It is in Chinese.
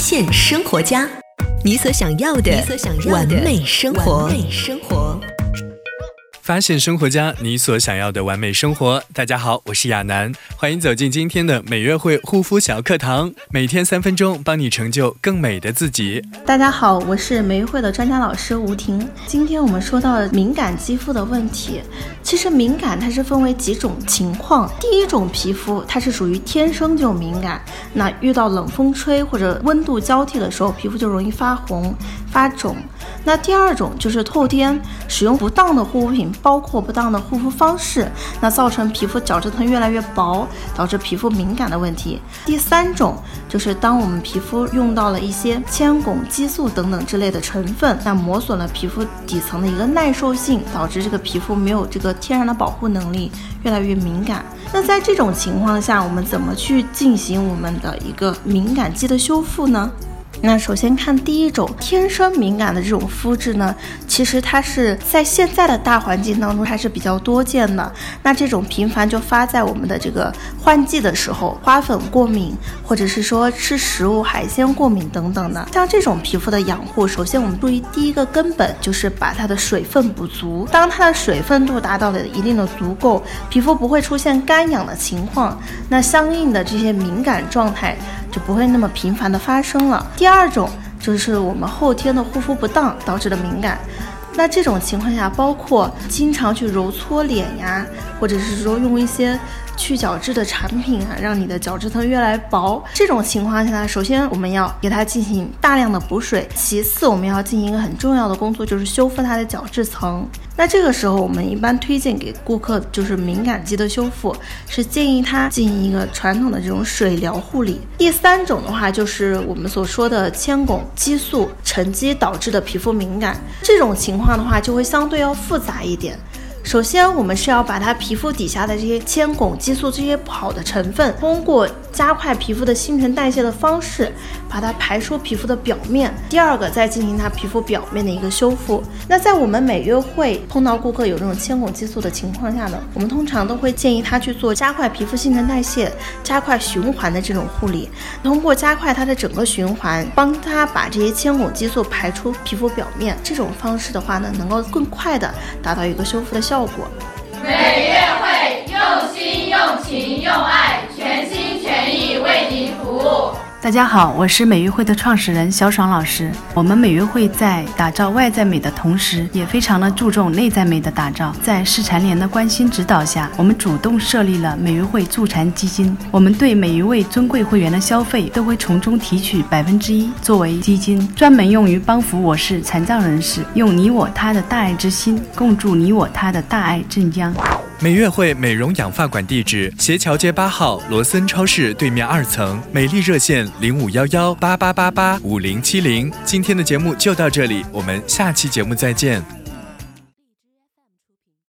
现生活家，你所想要的完美生活。发现生活家，你所想要的完美生活。大家好，我是亚楠，欢迎走进今天的美约会护肤小课堂，每天三分钟，帮你成就更美的自己。大家好，我是美约会的专家老师吴婷。今天我们说到敏感肌肤的问题，其实敏感它是分为几种情况。第一种皮肤它是属于天生就敏感，那遇到冷风吹或者温度交替的时候，皮肤就容易发红发肿。那第二种就是后天使用不当的护肤品。包括不当的护肤方式，那造成皮肤角质层越来越薄，导致皮肤敏感的问题。第三种就是当我们皮肤用到了一些铅、汞、激素等等之类的成分，那磨损了皮肤底层的一个耐受性，导致这个皮肤没有这个天然的保护能力，越来越敏感。那在这种情况下，我们怎么去进行我们的一个敏感肌的修复呢？那首先看第一种天生敏感的这种肤质呢，其实它是在现在的大环境当中还是比较多见的。那这种频繁就发在我们的这个换季的时候，花粉过敏，或者是说吃食物海鲜过敏等等的。像这种皮肤的养护，首先我们注意第一个根本就是把它的水分补足。当它的水分度达到了一定的足够，皮肤不会出现干痒的情况，那相应的这些敏感状态。就不会那么频繁的发生了。第二种就是我们后天的护肤不当导致的敏感，那这种情况下，包括经常去揉搓脸呀，或者是说用一些。去角质的产品啊，让你的角质层越来越薄。这种情况下呢，首先我们要给它进行大量的补水，其次我们要进行一个很重要的工作，就是修复它的角质层。那这个时候，我们一般推荐给顾客就是敏感肌的修复，是建议他进行一个传统的这种水疗护理。第三种的话，就是我们所说的铅汞激素沉积导致的皮肤敏感，这种情况的话就会相对要复杂一点。首先，我们是要把它皮肤底下的这些铅、汞、激素这些不好的成分，通过加快皮肤的新陈代谢的方式，把它排出皮肤的表面。第二个，再进行它皮肤表面的一个修复。那在我们每月会碰到顾客有这种铅、汞、激素的情况下呢，我们通常都会建议他去做加快皮肤新陈代谢、加快循环的这种护理。通过加快它的整个循环，帮他把这些铅、汞、激素排出皮肤表面。这种方式的话呢，能够更快的达到一个修复的效果。每月大家好，我是美育会的创始人小爽老师。我们美育会在打造外在美的同时，也非常的注重内在美的打造。在市残联的关心指导下，我们主动设立了美育会助残基金。我们对每一位尊贵会员的消费，都会从中提取百分之一作为基金，专门用于帮扶我市残障人士，用你我他的大爱之心，共筑你我他的大爱镇江。美悦汇美容养发馆地址：斜桥街八号罗森超市对面二层。美丽热线：零五幺幺八八八八五零七零。今天的节目就到这里，我们下期节目再见。